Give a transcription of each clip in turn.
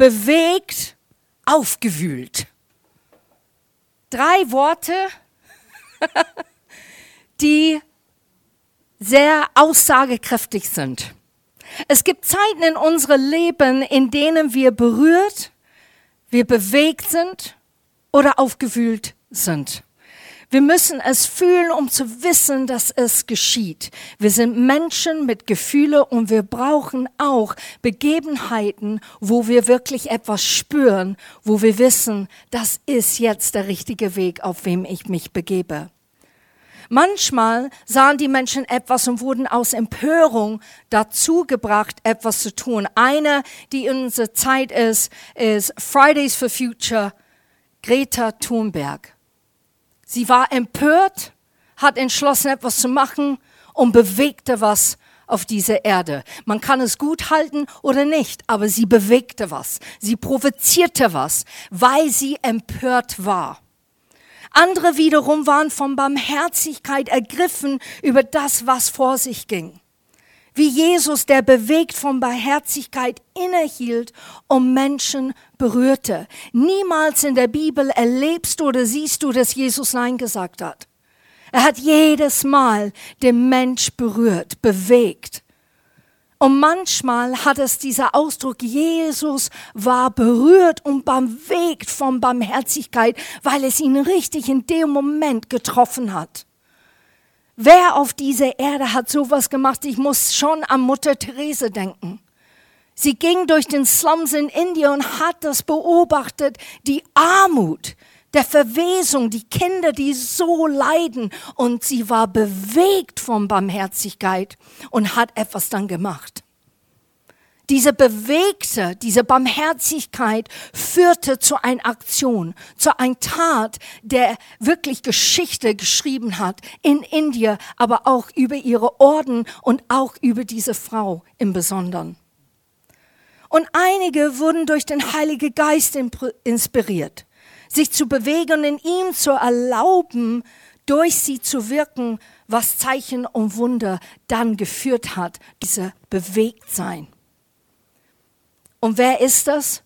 Bewegt, aufgewühlt. Drei Worte, die sehr aussagekräftig sind. Es gibt Zeiten in unserem Leben, in denen wir berührt, wir bewegt sind oder aufgewühlt sind. Wir müssen es fühlen, um zu wissen, dass es geschieht. Wir sind Menschen mit Gefühle und wir brauchen auch Begebenheiten, wo wir wirklich etwas spüren, wo wir wissen, das ist jetzt der richtige Weg, auf wem ich mich begebe. Manchmal sahen die Menschen etwas und wurden aus Empörung dazu gebracht, etwas zu tun. Eine, die in unserer Zeit ist, ist Fridays for Future, Greta Thunberg. Sie war empört, hat entschlossen, etwas zu machen und bewegte was auf dieser Erde. Man kann es gut halten oder nicht, aber sie bewegte was. Sie provozierte was, weil sie empört war. Andere wiederum waren von Barmherzigkeit ergriffen über das, was vor sich ging. Wie Jesus, der bewegt von Barmherzigkeit innehielt und Menschen berührte. Niemals in der Bibel erlebst du oder siehst du, dass Jesus Nein gesagt hat. Er hat jedes Mal den Mensch berührt, bewegt. Und manchmal hat es dieser Ausdruck, Jesus war berührt und bewegt von Barmherzigkeit, weil es ihn richtig in dem Moment getroffen hat. Wer auf dieser Erde hat sowas gemacht? Ich muss schon an Mutter Therese denken. Sie ging durch den Slums in Indien und hat das beobachtet, die Armut, der Verwesung, die Kinder, die so leiden. Und sie war bewegt von Barmherzigkeit und hat etwas dann gemacht. Diese bewegte, diese Barmherzigkeit führte zu einer Aktion, zu einer Tat, der wirklich Geschichte geschrieben hat in Indien, aber auch über ihre Orden und auch über diese Frau im Besonderen. Und einige wurden durch den Heiligen Geist inspiriert, sich zu bewegen und in ihm zu erlauben, durch sie zu wirken, was Zeichen und Wunder dann geführt hat, diese Bewegtsein. Und wer ist das?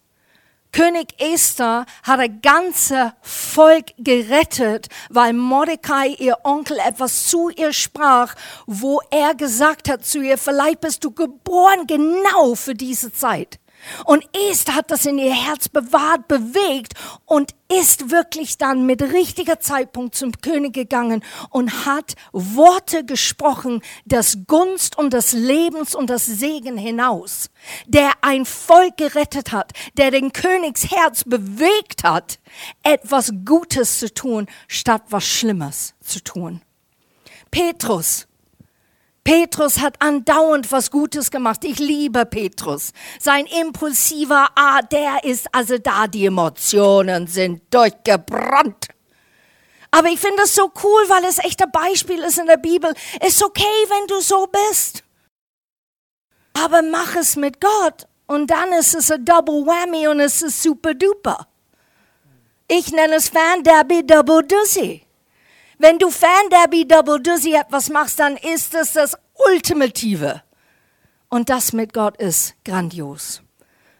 König Esther hat ein ganzes Volk gerettet, weil Mordecai, ihr Onkel, etwas zu ihr sprach, wo er gesagt hat zu ihr, vielleicht bist du geboren genau für diese Zeit. Und Esther hat das in ihr Herz bewahrt, bewegt und ist wirklich dann mit richtiger Zeitpunkt zum König gegangen und hat Worte gesprochen, das Gunst und das Lebens und das Segen hinaus, der ein Volk gerettet hat, der den Königs Herz bewegt hat, etwas Gutes zu tun, statt was Schlimmes zu tun. Petrus, Petrus hat andauernd was Gutes gemacht. Ich liebe Petrus. Sein impulsiver Art, der ist also da, die Emotionen sind durchgebrannt. Aber ich finde das so cool, weil es echt ein Beispiel ist in der Bibel. Ist okay, wenn du so bist. Aber mach es mit Gott und dann ist es ein Double Whammy und es ist super duper. Ich nenne es Fan Derby Double Duzzy. Wenn du Fan Derby Double Dizzy etwas machst, dann ist es das Ultimative. Und das mit Gott ist grandios.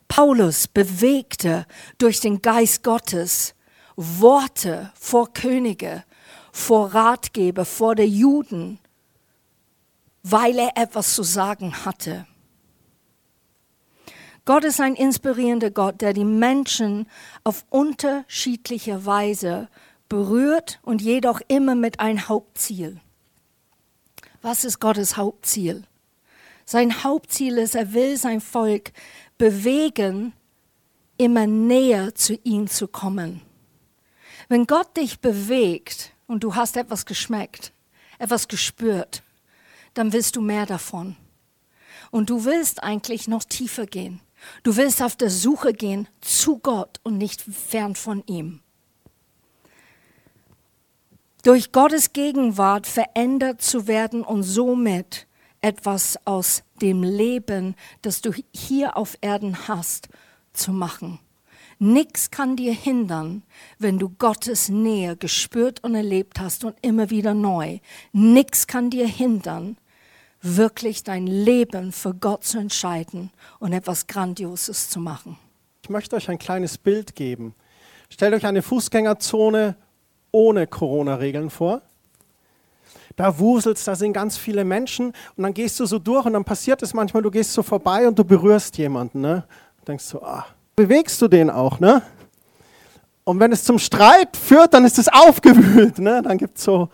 Paulus bewegte durch den Geist Gottes Worte vor Könige, vor Ratgeber, vor der Juden, weil er etwas zu sagen hatte. Gott ist ein inspirierender Gott, der die Menschen auf unterschiedliche Weise berührt und jedoch immer mit einem Hauptziel. Was ist Gottes Hauptziel? Sein Hauptziel ist, er will sein Volk bewegen, immer näher zu ihm zu kommen. Wenn Gott dich bewegt und du hast etwas geschmeckt, etwas gespürt, dann willst du mehr davon. Und du willst eigentlich noch tiefer gehen. Du willst auf der Suche gehen zu Gott und nicht fern von ihm durch Gottes Gegenwart verändert zu werden und somit etwas aus dem Leben, das du hier auf Erden hast, zu machen. Nichts kann dir hindern, wenn du Gottes Nähe gespürt und erlebt hast und immer wieder neu. Nichts kann dir hindern, wirklich dein Leben für Gott zu entscheiden und etwas Grandioses zu machen. Ich möchte euch ein kleines Bild geben. Stellt euch eine Fußgängerzone ohne Corona-Regeln vor. Da wuselst, da sind ganz viele Menschen und dann gehst du so durch und dann passiert es manchmal, du gehst so vorbei und du berührst jemanden. Ne? Und denkst so, ah, bewegst du den auch, ne? Und wenn es zum Streit führt, dann ist es aufgewühlt, ne? Dann gibt es so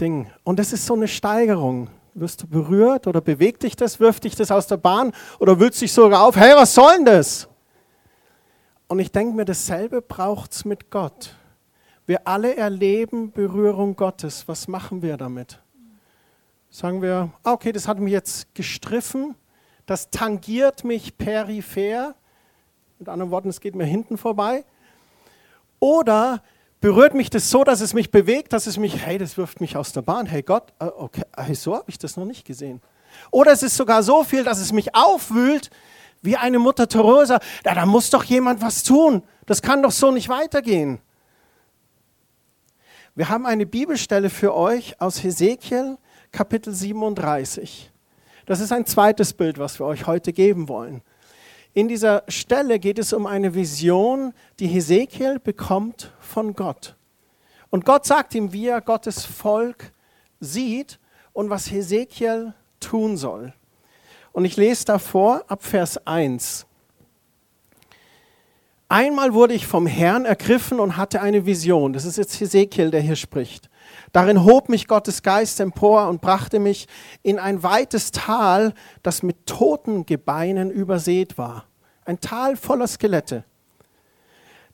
Dinge. Und das ist so eine Steigerung. Wirst du berührt oder bewegt dich das, wirft dich das aus der Bahn oder wühlst dich sogar auf, hey, was soll denn das? Und ich denke mir, dasselbe braucht es mit Gott. Wir alle erleben Berührung Gottes. Was machen wir damit? Sagen wir, ah, okay, das hat mich jetzt gestriffen, das tangiert mich peripher. Mit anderen Worten, es geht mir hinten vorbei. Oder berührt mich das so, dass es mich bewegt, dass es mich, hey, das wirft mich aus der Bahn. Hey Gott, äh, okay, so habe ich das noch nicht gesehen. Oder es ist sogar so viel, dass es mich aufwühlt, wie eine Mutter Teresa. Ja, da muss doch jemand was tun. Das kann doch so nicht weitergehen. Wir haben eine Bibelstelle für euch aus Hesekiel, Kapitel 37. Das ist ein zweites Bild, was wir euch heute geben wollen. In dieser Stelle geht es um eine Vision, die Hesekiel bekommt von Gott. Und Gott sagt ihm, wie er Gottes Volk sieht und was Hesekiel tun soll. Und ich lese davor ab Vers 1. Einmal wurde ich vom Herrn ergriffen und hatte eine Vision. Das ist jetzt Hesekiel, der hier spricht. Darin hob mich Gottes Geist empor und brachte mich in ein weites Tal, das mit toten Gebeinen übersät war. Ein Tal voller Skelette.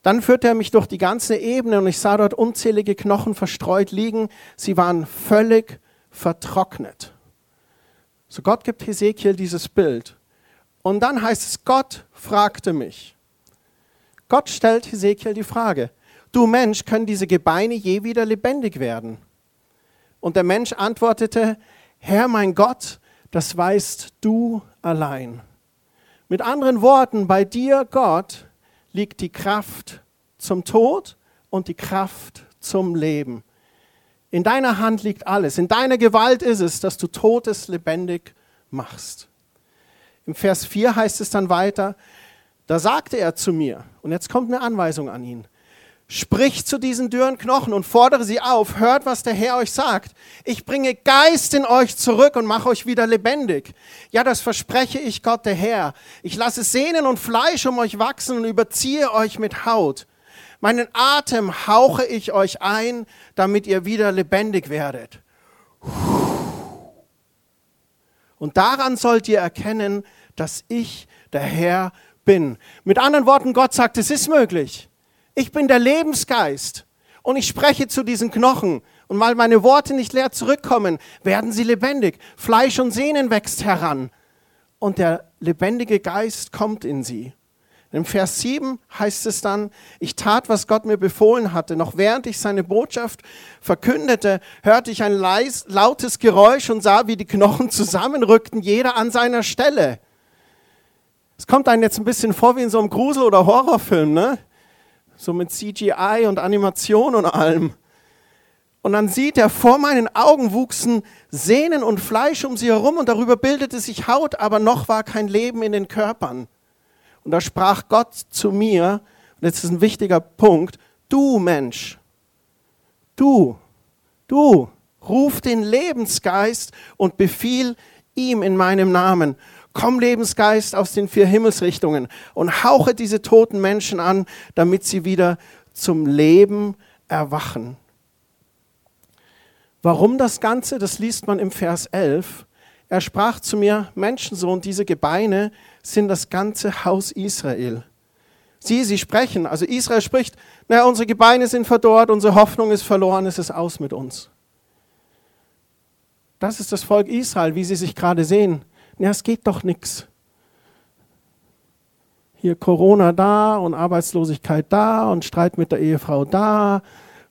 Dann führte er mich durch die ganze Ebene und ich sah dort unzählige Knochen verstreut liegen. Sie waren völlig vertrocknet. So Gott gibt Hesekiel dieses Bild. Und dann heißt es, Gott fragte mich. Gott stellt Hesekiel die Frage, du Mensch, können diese Gebeine je wieder lebendig werden? Und der Mensch antwortete, Herr mein Gott, das weißt du allein. Mit anderen Worten, bei dir, Gott, liegt die Kraft zum Tod und die Kraft zum Leben. In deiner Hand liegt alles. In deiner Gewalt ist es, dass du Totes lebendig machst. Im Vers 4 heißt es dann weiter, da sagte er zu mir, und jetzt kommt eine Anweisung an ihn, Sprich zu diesen dürren Knochen und fordere sie auf. Hört, was der Herr euch sagt. Ich bringe Geist in euch zurück und mache euch wieder lebendig. Ja, das verspreche ich Gott, der Herr. Ich lasse Sehnen und Fleisch um euch wachsen und überziehe euch mit Haut. Meinen Atem hauche ich euch ein, damit ihr wieder lebendig werdet. Und daran sollt ihr erkennen, dass ich der Herr bin. Mit anderen Worten, Gott sagt, es ist möglich. Ich bin der Lebensgeist und ich spreche zu diesen Knochen. Und weil meine Worte nicht leer zurückkommen, werden sie lebendig. Fleisch und Sehnen wächst heran. Und der lebendige Geist kommt in sie. Im Vers 7 heißt es dann, ich tat, was Gott mir befohlen hatte. Noch während ich seine Botschaft verkündete, hörte ich ein leis, lautes Geräusch und sah, wie die Knochen zusammenrückten, jeder an seiner Stelle. Es kommt einem jetzt ein bisschen vor wie in so einem Grusel- oder Horrorfilm, ne? so mit CGI und Animation und allem. Und dann sieht er, vor meinen Augen wuchsen Sehnen und Fleisch um sie herum und darüber bildete sich Haut, aber noch war kein Leben in den Körpern. Und da sprach Gott zu mir, und jetzt ist ein wichtiger Punkt, du Mensch, du, du, ruf den Lebensgeist und befiehl ihm in meinem Namen. Komm, Lebensgeist aus den vier Himmelsrichtungen und hauche diese toten Menschen an, damit sie wieder zum Leben erwachen. Warum das Ganze? Das liest man im Vers 11. Er sprach zu mir, Menschensohn, diese Gebeine sind das ganze Haus Israel. Sie, sie sprechen, also Israel spricht, naja, unsere Gebeine sind verdorrt, unsere Hoffnung ist verloren, es ist aus mit uns. Das ist das Volk Israel, wie sie sich gerade sehen ja, es geht doch nichts. Hier Corona da und Arbeitslosigkeit da und Streit mit der Ehefrau da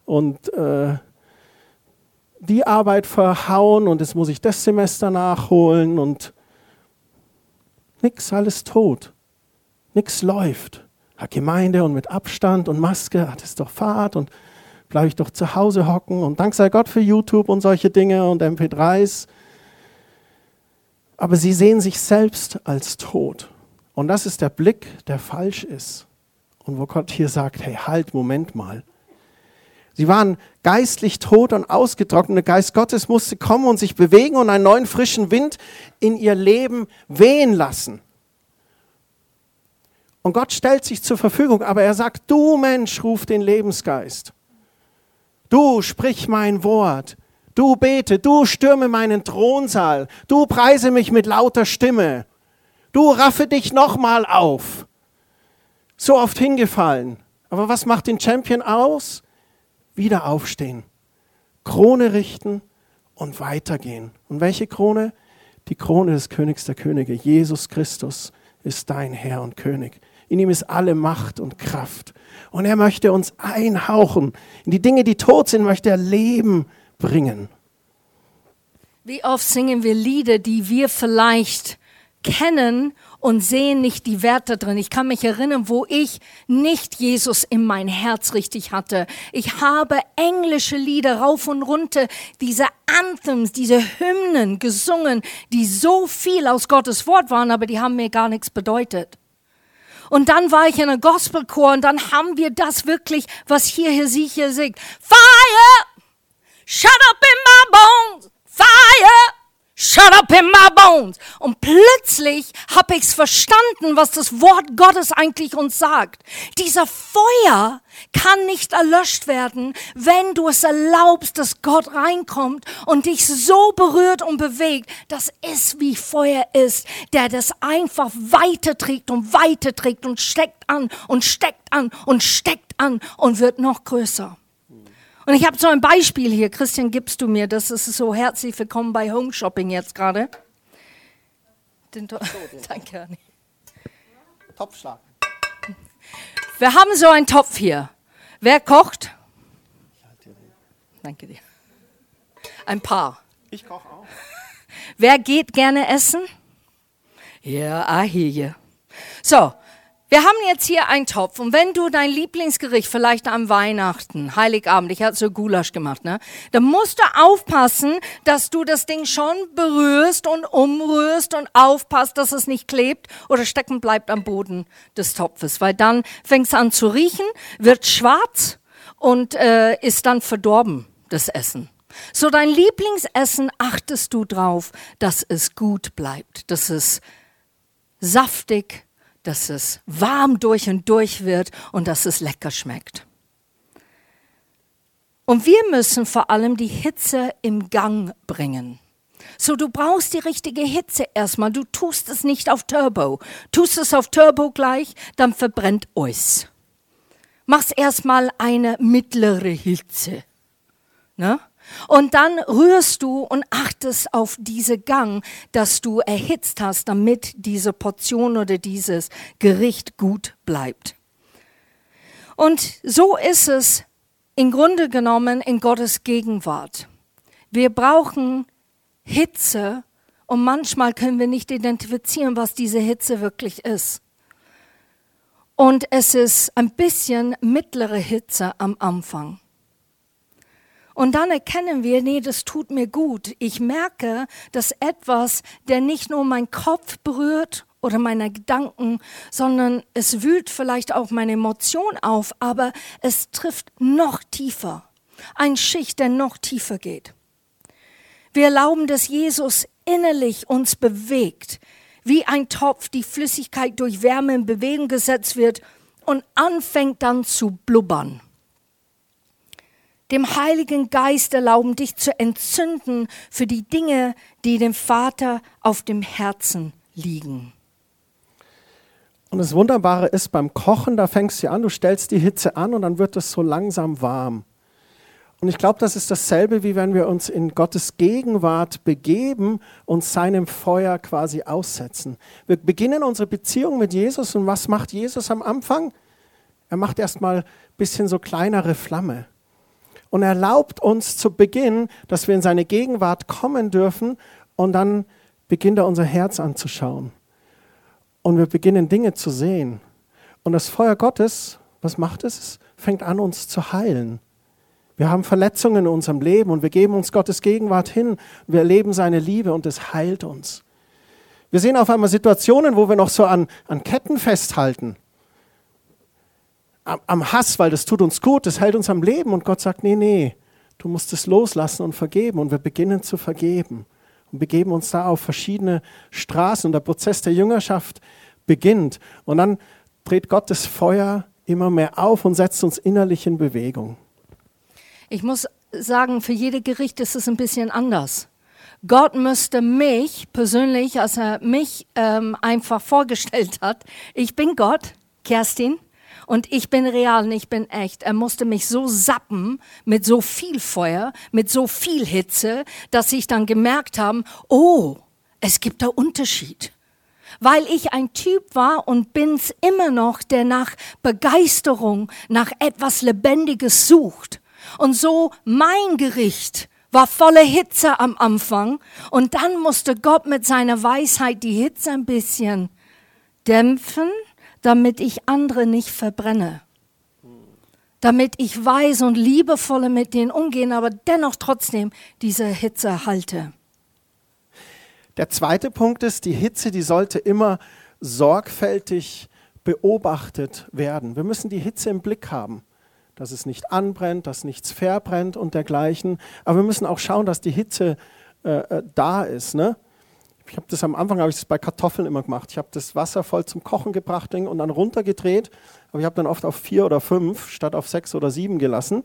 und äh, die Arbeit verhauen und jetzt muss ich das Semester nachholen und nichts, alles tot. Nichts läuft. Ja, Gemeinde und mit Abstand und Maske, hat es doch Fahrt und bleibe ich doch zu Hause hocken und dank sei Gott für YouTube und solche Dinge und MP3s. Aber sie sehen sich selbst als tot. Und das ist der Blick, der falsch ist. Und wo Gott hier sagt, hey, halt, Moment mal. Sie waren geistlich tot und ausgetrocknet. Der Geist Gottes musste kommen und sich bewegen und einen neuen frischen Wind in ihr Leben wehen lassen. Und Gott stellt sich zur Verfügung, aber er sagt, du Mensch, ruf den Lebensgeist. Du sprich mein Wort. Du bete, du stürme meinen Thronsaal. Du preise mich mit lauter Stimme. Du raffe dich nochmal auf. So oft hingefallen. Aber was macht den Champion aus? Wieder aufstehen. Krone richten und weitergehen. Und welche Krone? Die Krone des Königs der Könige. Jesus Christus ist dein Herr und König. In ihm ist alle Macht und Kraft. Und er möchte uns einhauchen. In die Dinge, die tot sind, möchte er Leben bringen. Wie oft singen wir Lieder, die wir vielleicht kennen und sehen nicht die Werte drin. Ich kann mich erinnern, wo ich nicht Jesus in mein Herz richtig hatte. Ich habe englische Lieder rauf und runter, diese Anthems, diese Hymnen gesungen, die so viel aus Gottes Wort waren, aber die haben mir gar nichts bedeutet. Und dann war ich in einem Gospelchor und dann haben wir das wirklich, was hier, hier singt. Fire! Shut up in my bones! Fire! Shut up in my bones. Und plötzlich habe ich's verstanden, was das Wort Gottes eigentlich uns sagt. Dieser Feuer kann nicht erlöscht werden, wenn du es erlaubst, dass Gott reinkommt und dich so berührt und bewegt, dass es wie Feuer ist, der das einfach weiterträgt und weiterträgt und steckt an und steckt an und steckt an und wird noch größer. Und ich habe so ein Beispiel hier. Christian, gibst du mir, das ist so herzlich willkommen bei Home Shopping jetzt gerade. Danke, Anni. Topfschlag. Wir haben so einen Topf hier. Wer kocht? Danke dir. Ein paar. Ich koche auch. Wer geht gerne essen? Ja, I hear you. So, wir haben jetzt hier einen Topf und wenn du dein Lieblingsgericht vielleicht am Weihnachten, Heiligabend, ich hatte so Gulasch gemacht, ne, dann musst du aufpassen, dass du das Ding schon berührst und umrührst und aufpasst, dass es nicht klebt oder stecken bleibt am Boden des Topfes, weil dann fängt es an zu riechen, wird schwarz und äh, ist dann verdorben, das Essen. So dein Lieblingsessen achtest du drauf, dass es gut bleibt, dass es saftig, dass es warm durch und durch wird und dass es lecker schmeckt. Und wir müssen vor allem die Hitze im Gang bringen. So, du brauchst die richtige Hitze erstmal. Du tust es nicht auf Turbo. Tust es auf Turbo gleich, dann verbrennt euch. Mach's erstmal eine mittlere Hitze. Ne? Und dann rührst du und achtest auf diese Gang, dass du erhitzt hast, damit diese Portion oder dieses Gericht gut bleibt. Und so ist es im Grunde genommen in Gottes Gegenwart. Wir brauchen Hitze und manchmal können wir nicht identifizieren, was diese Hitze wirklich ist. Und es ist ein bisschen mittlere Hitze am Anfang. Und dann erkennen wir, nee, das tut mir gut. Ich merke, dass etwas, der nicht nur meinen Kopf berührt oder meine Gedanken, sondern es wühlt vielleicht auch meine Emotion auf, aber es trifft noch tiefer. Ein Schicht, der noch tiefer geht. Wir erlauben, dass Jesus innerlich uns bewegt, wie ein Topf, die Flüssigkeit durch Wärme in Bewegung gesetzt wird und anfängt dann zu blubbern dem Heiligen Geist erlauben, dich zu entzünden für die Dinge, die dem Vater auf dem Herzen liegen. Und das Wunderbare ist beim Kochen, da fängst du an, du stellst die Hitze an und dann wird es so langsam warm. Und ich glaube, das ist dasselbe, wie wenn wir uns in Gottes Gegenwart begeben und seinem Feuer quasi aussetzen. Wir beginnen unsere Beziehung mit Jesus und was macht Jesus am Anfang? Er macht erstmal ein bisschen so kleinere Flamme und erlaubt uns zu Beginn, dass wir in seine Gegenwart kommen dürfen und dann beginnt er unser Herz anzuschauen. Und wir beginnen Dinge zu sehen. Und das Feuer Gottes, was macht es? Es fängt an, uns zu heilen. Wir haben Verletzungen in unserem Leben und wir geben uns Gottes Gegenwart hin. Wir erleben seine Liebe und es heilt uns. Wir sehen auf einmal Situationen, wo wir noch so an, an Ketten festhalten. Am, Hass, weil das tut uns gut, das hält uns am Leben. Und Gott sagt, nee, nee, du musst es loslassen und vergeben. Und wir beginnen zu vergeben und begeben uns da auf verschiedene Straßen. Und der Prozess der Jüngerschaft beginnt. Und dann dreht Gott das Feuer immer mehr auf und setzt uns innerlich in Bewegung. Ich muss sagen, für jede Gericht ist es ein bisschen anders. Gott müsste mich persönlich, als er mich ähm, einfach vorgestellt hat, ich bin Gott, Kerstin, und ich bin real und ich bin echt. Er musste mich so sappen mit so viel Feuer, mit so viel Hitze, dass ich dann gemerkt habe, oh, es gibt da Unterschied. Weil ich ein Typ war und bin's immer noch, der nach Begeisterung, nach etwas Lebendiges sucht. Und so mein Gericht war volle Hitze am Anfang und dann musste Gott mit seiner Weisheit die Hitze ein bisschen dämpfen, damit ich andere nicht verbrenne. Damit ich weise und liebevolle mit denen umgehen, aber dennoch trotzdem diese Hitze halte. Der zweite Punkt ist, die Hitze, die sollte immer sorgfältig beobachtet werden. Wir müssen die Hitze im Blick haben dass es nicht anbrennt, dass nichts verbrennt und dergleichen. Aber wir müssen auch schauen, dass die Hitze äh, äh da ist. Ne? Ich habe das am Anfang habe ich das bei Kartoffeln immer gemacht. Ich habe das Wasser voll zum Kochen gebracht und dann runtergedreht. Aber ich habe dann oft auf vier oder fünf statt auf sechs oder sieben gelassen.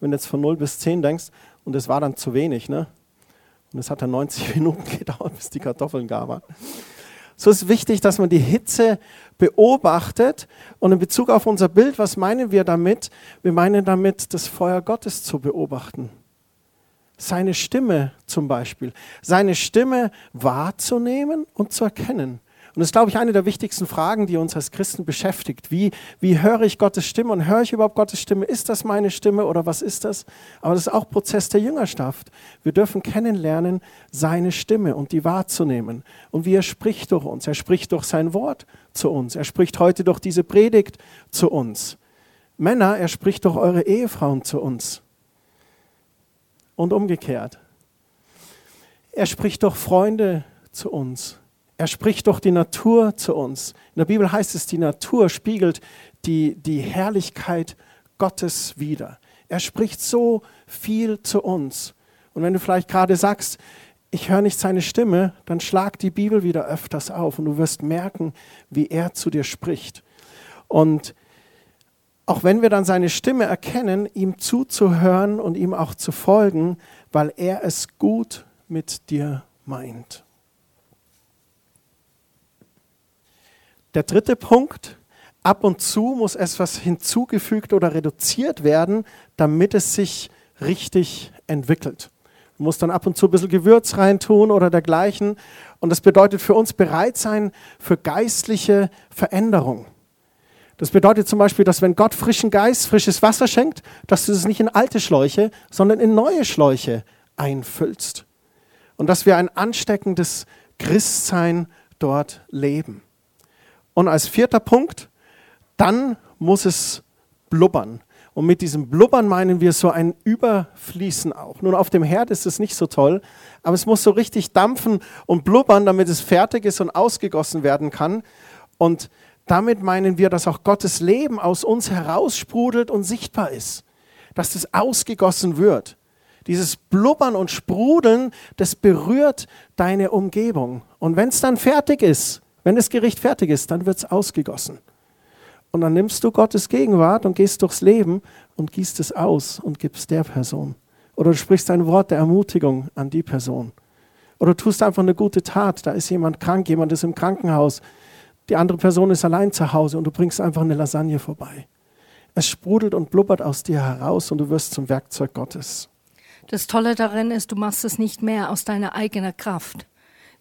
Wenn du jetzt von 0 bis 10 denkst. Und es war dann zu wenig. Ne? Und es hat dann 90 Minuten gedauert, bis die Kartoffeln gar waren. So ist wichtig, dass man die Hitze beobachtet. Und in Bezug auf unser Bild, was meinen wir damit? Wir meinen damit, das Feuer Gottes zu beobachten. Seine Stimme zum Beispiel. Seine Stimme wahrzunehmen und zu erkennen. Und das ist, glaube ich, eine der wichtigsten Fragen, die uns als Christen beschäftigt. Wie, wie höre ich Gottes Stimme und höre ich überhaupt Gottes Stimme? Ist das meine Stimme oder was ist das? Aber das ist auch Prozess der Jüngerschaft. Wir dürfen kennenlernen, seine Stimme und die wahrzunehmen. Und wie er spricht durch uns. Er spricht durch sein Wort zu uns. Er spricht heute durch diese Predigt zu uns. Männer, er spricht durch eure Ehefrauen zu uns. Und umgekehrt. Er spricht durch Freunde zu uns. Er spricht doch die Natur zu uns. In der Bibel heißt es, die Natur spiegelt die, die Herrlichkeit Gottes wider. Er spricht so viel zu uns. Und wenn du vielleicht gerade sagst, ich höre nicht seine Stimme, dann schlag die Bibel wieder öfters auf und du wirst merken, wie er zu dir spricht. Und auch wenn wir dann seine Stimme erkennen, ihm zuzuhören und ihm auch zu folgen, weil er es gut mit dir meint. Der dritte Punkt, ab und zu muss etwas hinzugefügt oder reduziert werden, damit es sich richtig entwickelt. Du musst dann ab und zu ein bisschen Gewürz reintun oder dergleichen. Und das bedeutet für uns bereit sein für geistliche Veränderung. Das bedeutet zum Beispiel, dass wenn Gott frischen Geist, frisches Wasser schenkt, dass du es nicht in alte Schläuche, sondern in neue Schläuche einfüllst. Und dass wir ein ansteckendes Christsein dort leben. Und als vierter Punkt, dann muss es blubbern. Und mit diesem Blubbern meinen wir so ein Überfließen auch. Nun, auf dem Herd ist es nicht so toll, aber es muss so richtig dampfen und blubbern, damit es fertig ist und ausgegossen werden kann. Und damit meinen wir, dass auch Gottes Leben aus uns heraussprudelt und sichtbar ist. Dass es ausgegossen wird. Dieses Blubbern und Sprudeln, das berührt deine Umgebung. Und wenn es dann fertig ist, wenn das Gericht fertig ist, dann wird es ausgegossen. Und dann nimmst du Gottes Gegenwart und gehst durchs Leben und gießt es aus und gibst der Person. Oder du sprichst ein Wort der Ermutigung an die Person. Oder du tust einfach eine gute Tat. Da ist jemand krank, jemand ist im Krankenhaus. Die andere Person ist allein zu Hause und du bringst einfach eine Lasagne vorbei. Es sprudelt und blubbert aus dir heraus und du wirst zum Werkzeug Gottes. Das Tolle darin ist, du machst es nicht mehr aus deiner eigenen Kraft.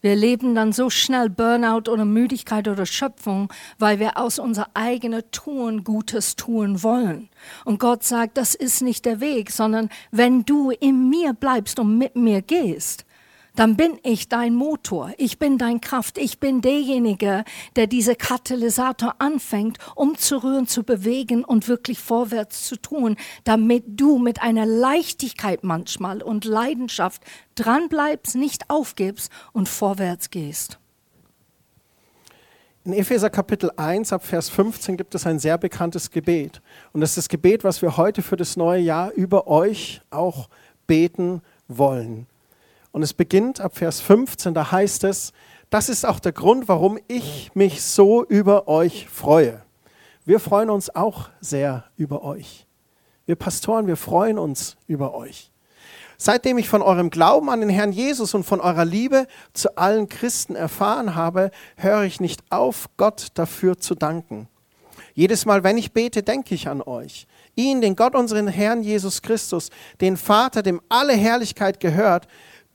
Wir erleben dann so schnell Burnout oder Müdigkeit oder Schöpfung, weil wir aus unser eigenes Tun Gutes tun wollen. Und Gott sagt, das ist nicht der Weg, sondern wenn du in mir bleibst und mit mir gehst, dann bin ich dein Motor, ich bin dein Kraft, ich bin derjenige, der diese Katalysator anfängt, umzurühren, zu bewegen und wirklich vorwärts zu tun, damit du mit einer Leichtigkeit manchmal und Leidenschaft dranbleibst, nicht aufgibst und vorwärts gehst. In Epheser Kapitel 1 ab Vers 15 gibt es ein sehr bekanntes Gebet. Und das ist das Gebet, was wir heute für das neue Jahr über euch auch beten wollen. Und es beginnt ab Vers 15, da heißt es, das ist auch der Grund, warum ich mich so über euch freue. Wir freuen uns auch sehr über euch. Wir Pastoren, wir freuen uns über euch. Seitdem ich von eurem Glauben an den Herrn Jesus und von eurer Liebe zu allen Christen erfahren habe, höre ich nicht auf, Gott dafür zu danken. Jedes Mal, wenn ich bete, denke ich an euch. Ihn, den Gott, unseren Herrn Jesus Christus, den Vater, dem alle Herrlichkeit gehört,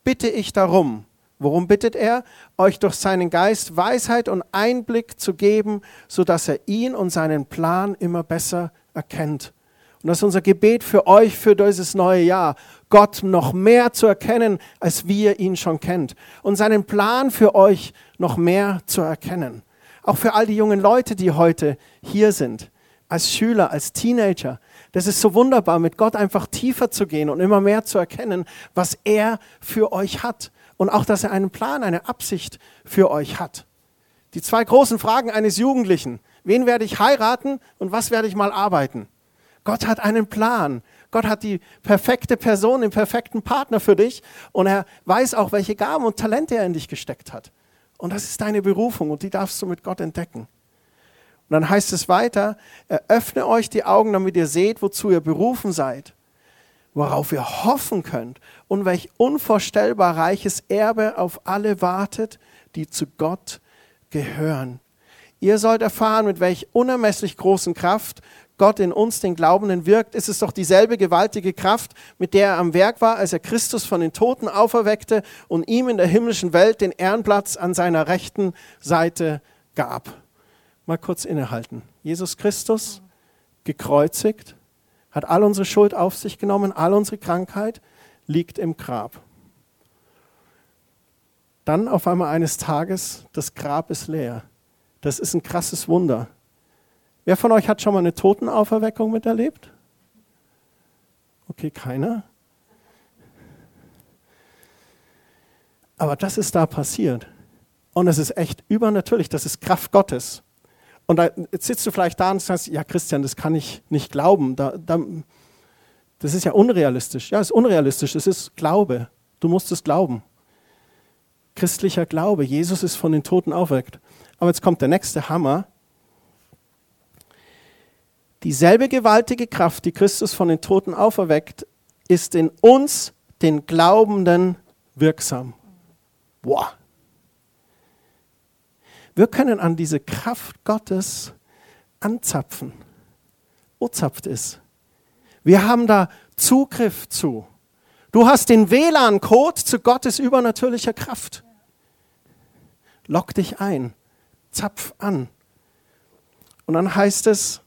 bitte ich darum. Worum bittet er? Euch durch seinen Geist Weisheit und Einblick zu geben, sodass er ihn und seinen Plan immer besser erkennt und das ist unser Gebet für euch für dieses neue Jahr. Gott noch mehr zu erkennen, als wie ihr ihn schon kennt. Und seinen Plan für euch noch mehr zu erkennen. Auch für all die jungen Leute, die heute hier sind. Als Schüler, als Teenager. Das ist so wunderbar, mit Gott einfach tiefer zu gehen und immer mehr zu erkennen, was er für euch hat. Und auch, dass er einen Plan, eine Absicht für euch hat. Die zwei großen Fragen eines Jugendlichen. Wen werde ich heiraten und was werde ich mal arbeiten? Gott hat einen Plan. Gott hat die perfekte Person, den perfekten Partner für dich und er weiß auch, welche Gaben und Talente er in dich gesteckt hat. Und das ist deine Berufung und die darfst du mit Gott entdecken. Und dann heißt es weiter, eröffne euch die Augen, damit ihr seht, wozu ihr berufen seid, worauf ihr hoffen könnt und welch unvorstellbar reiches Erbe auf alle wartet, die zu Gott gehören. Ihr sollt erfahren, mit welch unermesslich großen Kraft Gott in uns, den Glaubenden, wirkt, ist es doch dieselbe gewaltige Kraft, mit der er am Werk war, als er Christus von den Toten auferweckte und ihm in der himmlischen Welt den Ehrenplatz an seiner rechten Seite gab. Mal kurz innehalten. Jesus Christus, gekreuzigt, hat all unsere Schuld auf sich genommen, all unsere Krankheit, liegt im Grab. Dann auf einmal eines Tages, das Grab ist leer. Das ist ein krasses Wunder. Wer von euch hat schon mal eine Totenauferweckung miterlebt? Okay, keiner. Aber das ist da passiert. Und es ist echt übernatürlich, das ist Kraft Gottes. Und da, jetzt sitzt du vielleicht da und sagst, ja Christian, das kann ich nicht glauben. Da, da, das ist ja unrealistisch. Ja, es ist unrealistisch, es ist Glaube. Du musst es glauben. Christlicher Glaube, Jesus ist von den Toten auferweckt. Aber jetzt kommt der nächste Hammer. Dieselbe gewaltige Kraft, die Christus von den Toten auferweckt, ist in uns, den Glaubenden, wirksam. Boah. Wir können an diese Kraft Gottes anzapfen. Wo zapft es? Wir haben da Zugriff zu. Du hast den WLAN-Code zu Gottes übernatürlicher Kraft. Lock dich ein, zapf an. Und dann heißt es,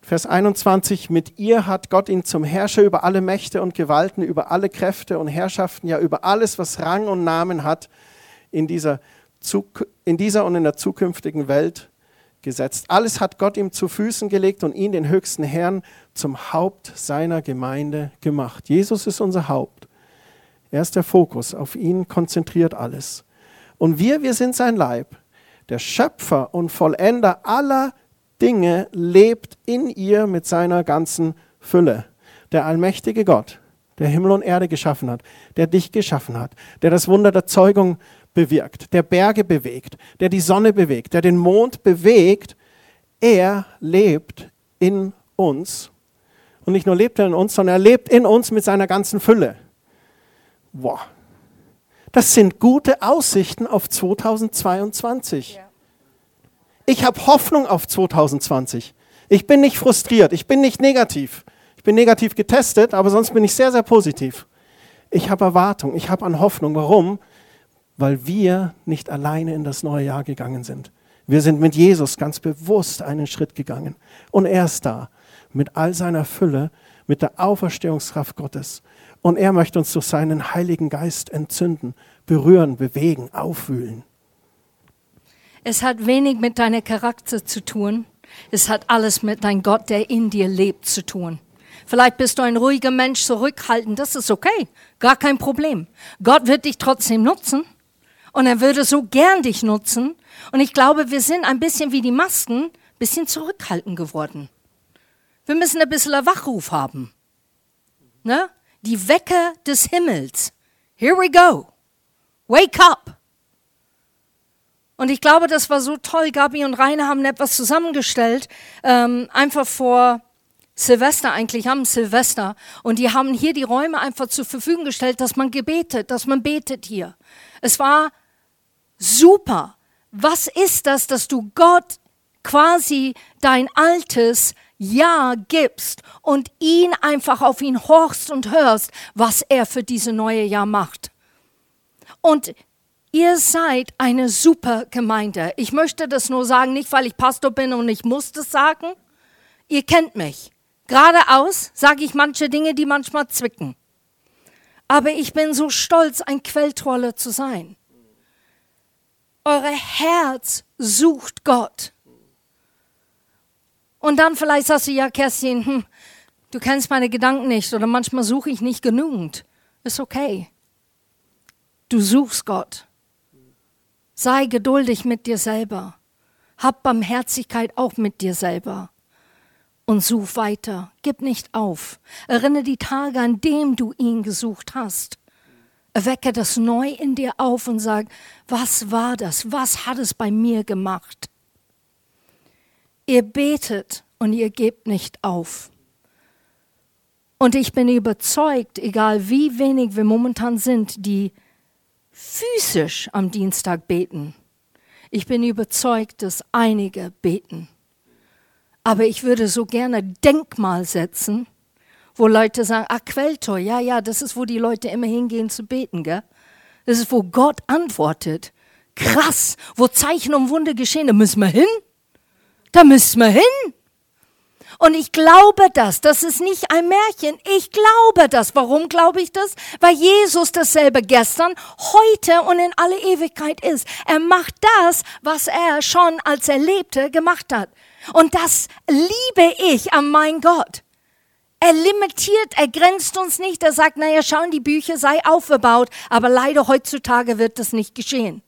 Vers 21, mit ihr hat Gott ihn zum Herrscher über alle Mächte und Gewalten, über alle Kräfte und Herrschaften, ja über alles, was Rang und Namen hat, in dieser, in dieser und in der zukünftigen Welt gesetzt. Alles hat Gott ihm zu Füßen gelegt und ihn, den höchsten Herrn, zum Haupt seiner Gemeinde gemacht. Jesus ist unser Haupt. Er ist der Fokus, auf ihn konzentriert alles. Und wir, wir sind sein Leib, der Schöpfer und Vollender aller Dinge lebt in ihr mit seiner ganzen Fülle. Der allmächtige Gott, der Himmel und Erde geschaffen hat, der dich geschaffen hat, der das Wunder der Zeugung bewirkt, der Berge bewegt, der die Sonne bewegt, der den Mond bewegt, er lebt in uns. Und nicht nur lebt er in uns, sondern er lebt in uns mit seiner ganzen Fülle. Wow. Das sind gute Aussichten auf 2022. Ja. Ich habe Hoffnung auf 2020. Ich bin nicht frustriert, ich bin nicht negativ. Ich bin negativ getestet, aber sonst bin ich sehr, sehr positiv. Ich habe Erwartung, ich habe an Hoffnung. Warum? Weil wir nicht alleine in das neue Jahr gegangen sind. Wir sind mit Jesus ganz bewusst einen Schritt gegangen. Und er ist da, mit all seiner Fülle, mit der Auferstehungskraft Gottes. Und er möchte uns durch seinen Heiligen Geist entzünden, berühren, bewegen, aufwühlen. Es hat wenig mit deinem Charakter zu tun. Es hat alles mit deinem Gott, der in dir lebt, zu tun. Vielleicht bist du ein ruhiger Mensch, zurückhaltend. Das ist okay. Gar kein Problem. Gott wird dich trotzdem nutzen. Und er würde so gern dich nutzen, Und ich glaube, wir sind ein bisschen wie die Masken, bisschen zurückhaltend geworden. Wir müssen ein bisschen einen Wachruf haben. Ne? Die Wecker des Himmels. Here we go. Wake up. Und ich glaube, das war so toll. Gabi und Rainer haben etwas zusammengestellt, ähm, einfach vor Silvester eigentlich, haben Silvester. Und die haben hier die Räume einfach zur Verfügung gestellt, dass man gebetet, dass man betet hier. Es war super. Was ist das, dass du Gott quasi dein altes Ja gibst und ihn einfach auf ihn horchst und hörst, was er für diese neue Jahr macht? Und ihr seid eine super Gemeinde. Ich möchte das nur sagen, nicht weil ich Pastor bin und ich muss das sagen. Ihr kennt mich. Geradeaus sage ich manche Dinge, die manchmal zwicken. Aber ich bin so stolz, ein Quelltrolle zu sein. Eure Herz sucht Gott. Und dann vielleicht sagst du, ja, Kerstin, hm, du kennst meine Gedanken nicht oder manchmal suche ich nicht genügend. Ist okay. Du suchst Gott. Sei geduldig mit dir selber. Hab Barmherzigkeit auch mit dir selber. Und such weiter. Gib nicht auf. Erinnere die Tage, an dem du ihn gesucht hast. Erwecke das neu in dir auf und sag, was war das? Was hat es bei mir gemacht? Ihr betet und ihr gebt nicht auf. Und ich bin überzeugt, egal wie wenig wir momentan sind, die physisch am Dienstag beten, ich bin überzeugt, dass einige beten. Aber ich würde so gerne Denkmal setzen, wo Leute sagen, ah, Quelltor, ja, ja, das ist, wo die Leute immer hingehen zu beten, gell? Das ist, wo Gott antwortet. Krass, wo Zeichen und Wunder geschehen, da müssen wir hin. Da müssen wir hin. Und ich glaube das. Das ist nicht ein Märchen. Ich glaube das. Warum glaube ich das? Weil Jesus dasselbe gestern, heute und in alle Ewigkeit ist. Er macht das, was er schon als er lebte gemacht hat. Und das liebe ich an mein Gott. Er limitiert, er grenzt uns nicht. Er sagt, naja, schauen, die Bücher sei aufgebaut, aber leider heutzutage wird das nicht geschehen.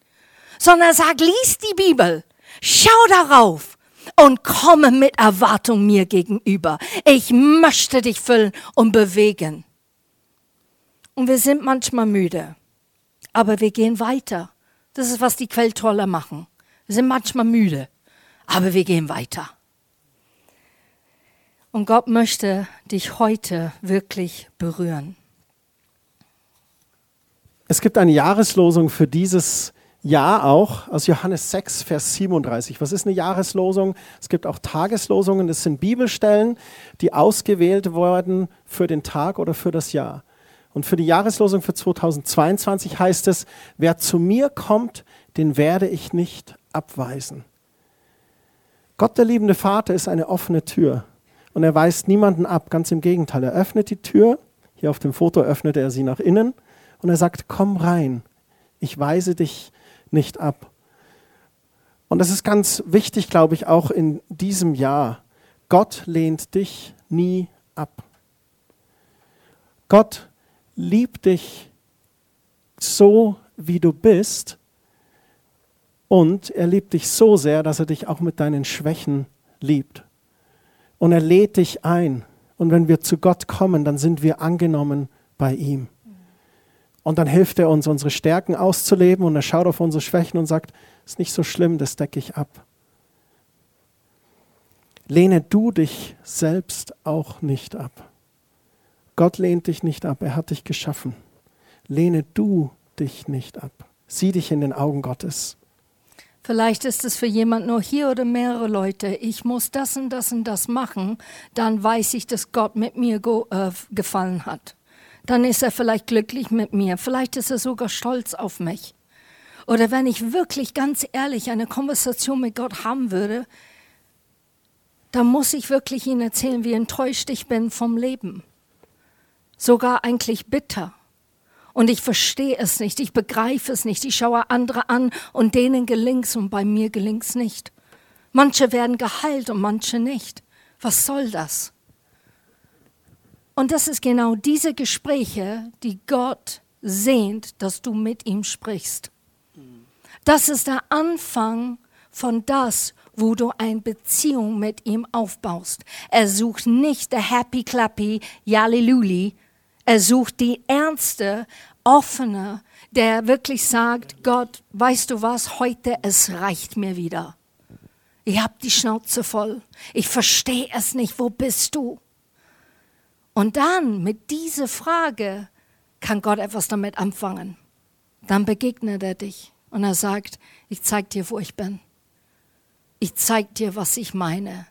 Sondern er sagt, lies die Bibel, schau darauf und komme mit Erwartung mir gegenüber. Ich möchte dich füllen und bewegen. Und wir sind manchmal müde, aber wir gehen weiter. Das ist, was die Quelltroller machen. Wir sind manchmal müde, aber wir gehen weiter. Und Gott möchte dich heute wirklich berühren. Es gibt eine Jahreslosung für dieses Jahr auch aus Johannes 6, Vers 37. Was ist eine Jahreslosung? Es gibt auch Tageslosungen. Das sind Bibelstellen, die ausgewählt wurden für den Tag oder für das Jahr. Und für die Jahreslosung für 2022 heißt es, wer zu mir kommt, den werde ich nicht abweisen. Gott, der liebende Vater, ist eine offene Tür und er weist niemanden ab. Ganz im Gegenteil, er öffnet die Tür. Hier auf dem Foto öffnet er sie nach innen und er sagt, komm rein. Ich weise dich nicht ab. Und das ist ganz wichtig, glaube ich, auch in diesem Jahr. Gott lehnt dich nie ab. Gott liebt dich so, wie du bist. Und er liebt dich so sehr, dass er dich auch mit deinen Schwächen liebt und er lädt dich ein. Und wenn wir zu Gott kommen, dann sind wir angenommen bei ihm. Und dann hilft er uns, unsere Stärken auszuleben und er schaut auf unsere Schwächen und sagt, ist nicht so schlimm, das decke ich ab. Lehne du dich selbst auch nicht ab. Gott lehnt dich nicht ab, er hat dich geschaffen. Lehne du dich nicht ab. Sieh dich in den Augen Gottes. Vielleicht ist es für jemand nur hier oder mehrere Leute. Ich muss das und das und das machen, dann weiß ich, dass Gott mit mir go, äh, gefallen hat. Dann ist er vielleicht glücklich mit mir. Vielleicht ist er sogar stolz auf mich. Oder wenn ich wirklich ganz ehrlich eine Konversation mit Gott haben würde, dann muss ich wirklich ihm erzählen, wie enttäuscht ich bin vom Leben. Sogar eigentlich bitter und ich verstehe es nicht, ich begreife es nicht, ich schaue andere an und denen gelingt's und bei mir gelingt's nicht. Manche werden geheilt und manche nicht. Was soll das? Und das ist genau diese Gespräche, die Gott sehnt, dass du mit ihm sprichst. Das ist der Anfang von das, wo du eine Beziehung mit ihm aufbaust. Er sucht nicht der Happy Clappy, Yaliluli. Er sucht die ernste, offene, der wirklich sagt, Gott, weißt du was, heute, es reicht mir wieder. Ich habe die Schnauze voll. Ich verstehe es nicht. Wo bist du? Und dann mit dieser Frage kann Gott etwas damit anfangen. Dann begegnet er dich und er sagt, ich zeig dir, wo ich bin. Ich zeig dir, was ich meine.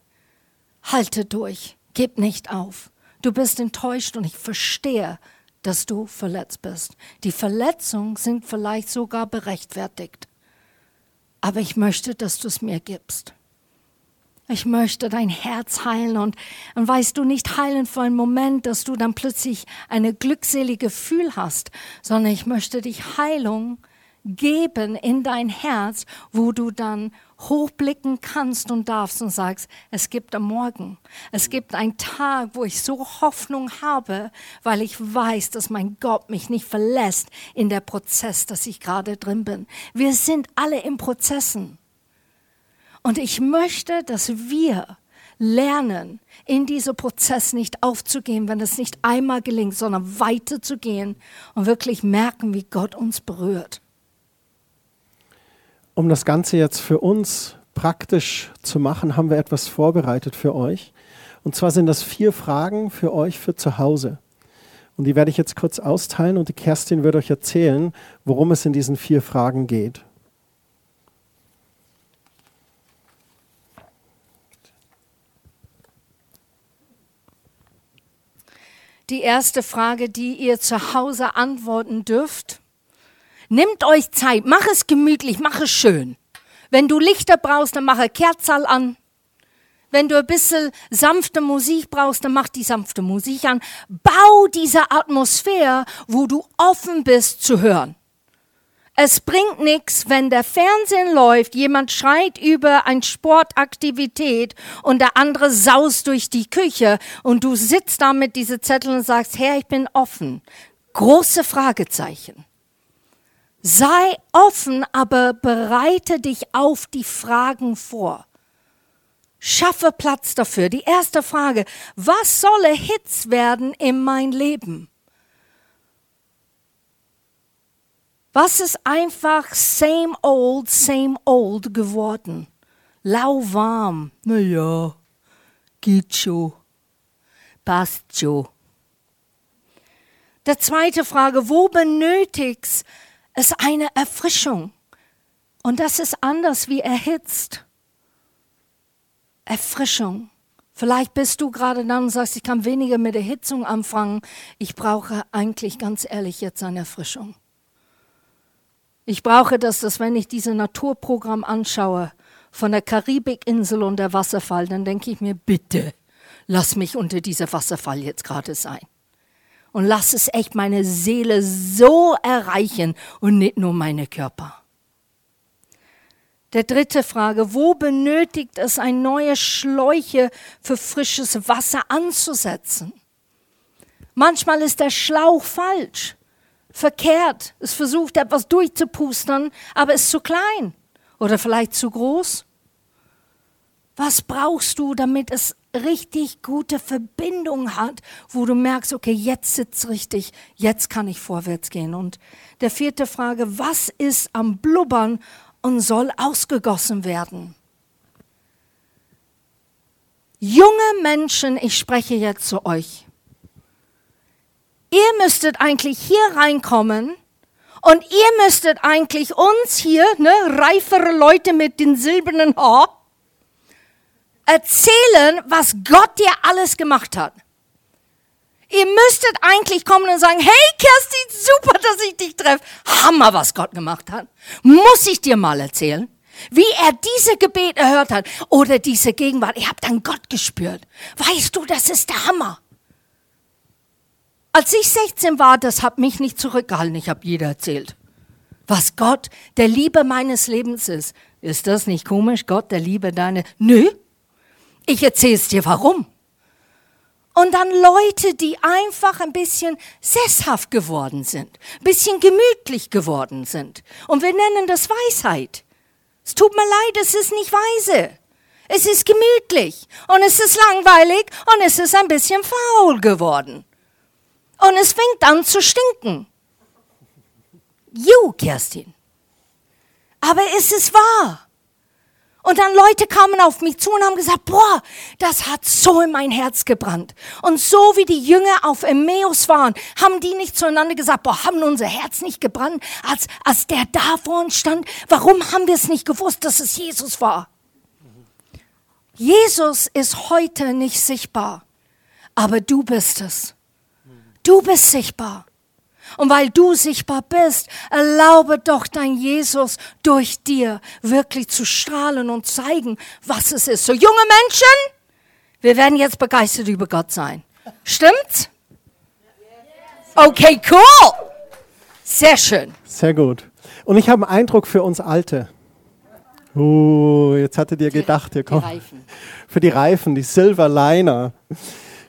Halte durch, gib nicht auf. Du bist enttäuscht und ich verstehe, dass du verletzt bist. Die Verletzungen sind vielleicht sogar berechtfertigt. Aber ich möchte, dass du es mir gibst. Ich möchte dein Herz heilen und, und weißt du nicht heilen für einen Moment, dass du dann plötzlich eine glückselige Gefühl hast, sondern ich möchte dich Heilung geben in dein Herz, wo du dann hochblicken kannst und darfst und sagst, es gibt am Morgen, es gibt einen Tag, wo ich so Hoffnung habe, weil ich weiß, dass mein Gott mich nicht verlässt in der Prozess, dass ich gerade drin bin. Wir sind alle im Prozessen. Und ich möchte, dass wir lernen, in diesem Prozess nicht aufzugehen, wenn es nicht einmal gelingt, sondern weiterzugehen und wirklich merken, wie Gott uns berührt um das Ganze jetzt für uns praktisch zu machen, haben wir etwas vorbereitet für euch. Und zwar sind das vier Fragen für euch für zu Hause. Und die werde ich jetzt kurz austeilen und die Kerstin wird euch erzählen, worum es in diesen vier Fragen geht. Die erste Frage, die ihr zu Hause antworten dürft, Nehmt euch Zeit, mach es gemütlich, mach es schön. Wenn du Lichter brauchst, dann mache Kerzal an. Wenn du ein bisschen sanfte Musik brauchst, dann mach die sanfte Musik an. Bau diese Atmosphäre, wo du offen bist zu hören. Es bringt nichts, wenn der Fernsehen läuft, jemand schreit über eine Sportaktivität und der andere saust durch die Küche und du sitzt da mit diese Zettel und sagst, Herr, ich bin offen. Große Fragezeichen. Sei offen, aber bereite dich auf die Fragen vor. Schaffe Platz dafür. Die erste Frage, was solle Hitz werden in mein Leben? Was ist einfach same old, same old geworden? Lauwarm. Naja, geht schon. Passt schon. Der zweite Frage, wo benötigst ist eine Erfrischung. Und das ist anders wie erhitzt. Erfrischung. Vielleicht bist du gerade dann und sagst, ich kann weniger mit Erhitzung anfangen. Ich brauche eigentlich ganz ehrlich jetzt eine Erfrischung. Ich brauche das, dass wenn ich dieses Naturprogramm anschaue, von der Karibikinsel und der Wasserfall, dann denke ich mir, bitte, lass mich unter dieser Wasserfall jetzt gerade sein und lass es echt meine Seele so erreichen und nicht nur meine Körper. Der dritte Frage, wo benötigt es ein neue Schläuche für frisches Wasser anzusetzen? Manchmal ist der Schlauch falsch, verkehrt. Es versucht etwas durchzupustern, aber ist zu klein oder vielleicht zu groß. Was brauchst du, damit es richtig gute Verbindung hat, wo du merkst, okay, jetzt sitzt richtig, jetzt kann ich vorwärts gehen. Und der vierte Frage, was ist am Blubbern und soll ausgegossen werden? Junge Menschen, ich spreche jetzt zu euch. Ihr müsstet eigentlich hier reinkommen und ihr müsstet eigentlich uns hier, ne, reifere Leute mit den silbernen Haar, erzählen, was Gott dir alles gemacht hat. Ihr müsstet eigentlich kommen und sagen, hey Kerstin, super, dass ich dich treffe. Hammer, was Gott gemacht hat. Muss ich dir mal erzählen, wie er diese Gebet erhört hat oder diese Gegenwart. Ich habe dann Gott gespürt. Weißt du, das ist der Hammer. Als ich 16 war, das hat mich nicht zurückgehalten. Ich habe jeder erzählt. Was Gott, der Liebe meines Lebens ist. Ist das nicht komisch? Gott, der Liebe deine. Nö, ich erzähle es dir warum. Und dann Leute, die einfach ein bisschen sesshaft geworden sind, ein bisschen gemütlich geworden sind. Und wir nennen das Weisheit. Es tut mir leid, es ist nicht weise. Es ist gemütlich und es ist langweilig und es ist ein bisschen faul geworden. Und es fängt an zu stinken. Ju, Kerstin. Aber es ist wahr. Und dann Leute kamen auf mich zu und haben gesagt, boah, das hat so in mein Herz gebrannt. Und so wie die Jünger auf Emmaus waren, haben die nicht zueinander gesagt, boah, haben unser Herz nicht gebrannt, als, als der da vor uns stand? Warum haben wir es nicht gewusst, dass es Jesus war? Jesus ist heute nicht sichtbar, aber du bist es. Du bist sichtbar. Und weil du sichtbar bist, erlaube doch dein Jesus durch dir wirklich zu strahlen und zeigen, was es ist. So junge Menschen, wir werden jetzt begeistert über Gott sein. Stimmt's? Okay, cool. Sehr schön. Sehr gut. Und ich habe einen Eindruck für uns Alte. Uh, jetzt hattet ihr gedacht, ihr kommt. Für die Reifen, die Silver Liner.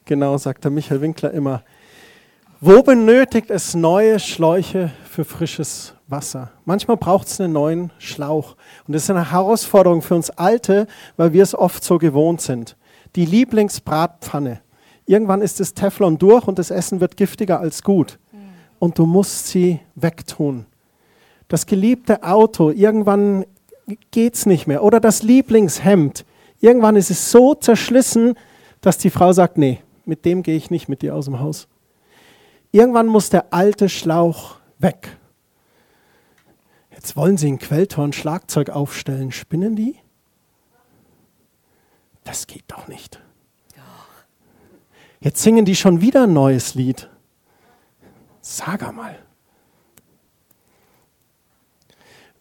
Genau, sagt der Michael Winkler immer. Wo benötigt es neue Schläuche für frisches Wasser? Manchmal braucht es einen neuen Schlauch. Und das ist eine Herausforderung für uns Alte, weil wir es oft so gewohnt sind. Die Lieblingsbratpfanne. Irgendwann ist das Teflon durch und das Essen wird giftiger als gut. Und du musst sie wegtun. Das geliebte Auto, irgendwann geht es nicht mehr. Oder das Lieblingshemd. Irgendwann ist es so zerschlissen, dass die Frau sagt, nee, mit dem gehe ich nicht mit dir aus dem Haus. Irgendwann muss der alte Schlauch weg. Jetzt wollen sie ein Schlagzeug aufstellen. Spinnen die? Das geht doch nicht. Jetzt singen die schon wieder ein neues Lied. Sag einmal.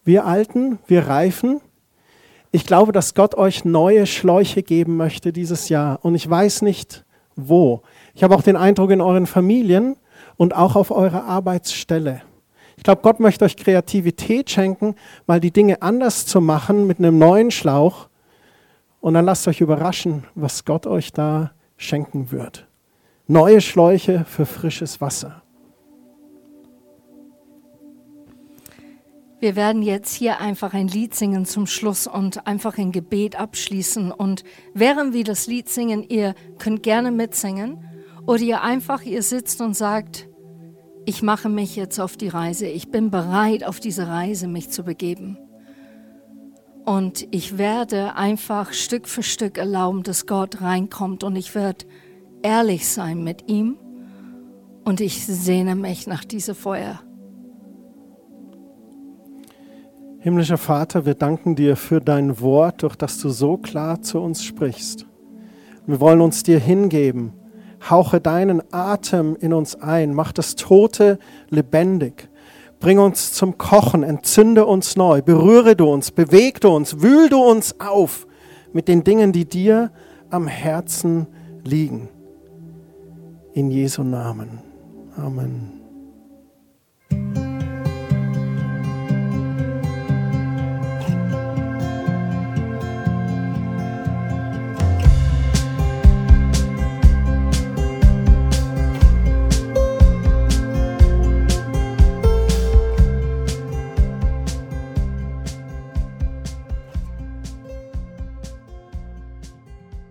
Wir Alten, wir Reifen, ich glaube, dass Gott euch neue Schläuche geben möchte dieses Jahr. Und ich weiß nicht wo. Ich habe auch den Eindruck in euren Familien, und auch auf eurer Arbeitsstelle. Ich glaube, Gott möchte euch Kreativität schenken, mal die Dinge anders zu machen mit einem neuen Schlauch. Und dann lasst euch überraschen, was Gott euch da schenken wird. Neue Schläuche für frisches Wasser. Wir werden jetzt hier einfach ein Lied singen zum Schluss und einfach ein Gebet abschließen. Und während wir das Lied singen, ihr könnt gerne mitsingen. Oder ihr einfach, ihr sitzt und sagt, ich mache mich jetzt auf die Reise, ich bin bereit, auf diese Reise mich zu begeben. Und ich werde einfach Stück für Stück erlauben, dass Gott reinkommt und ich werde ehrlich sein mit ihm und ich sehne mich nach diesem Feuer. Himmlischer Vater, wir danken dir für dein Wort, durch das du so klar zu uns sprichst. Wir wollen uns dir hingeben Hauche deinen Atem in uns ein, mach das Tote lebendig. Bring uns zum Kochen, entzünde uns neu, berühre du uns, beweg du uns, wühl du uns auf mit den Dingen, die dir am Herzen liegen. In Jesu Namen. Amen.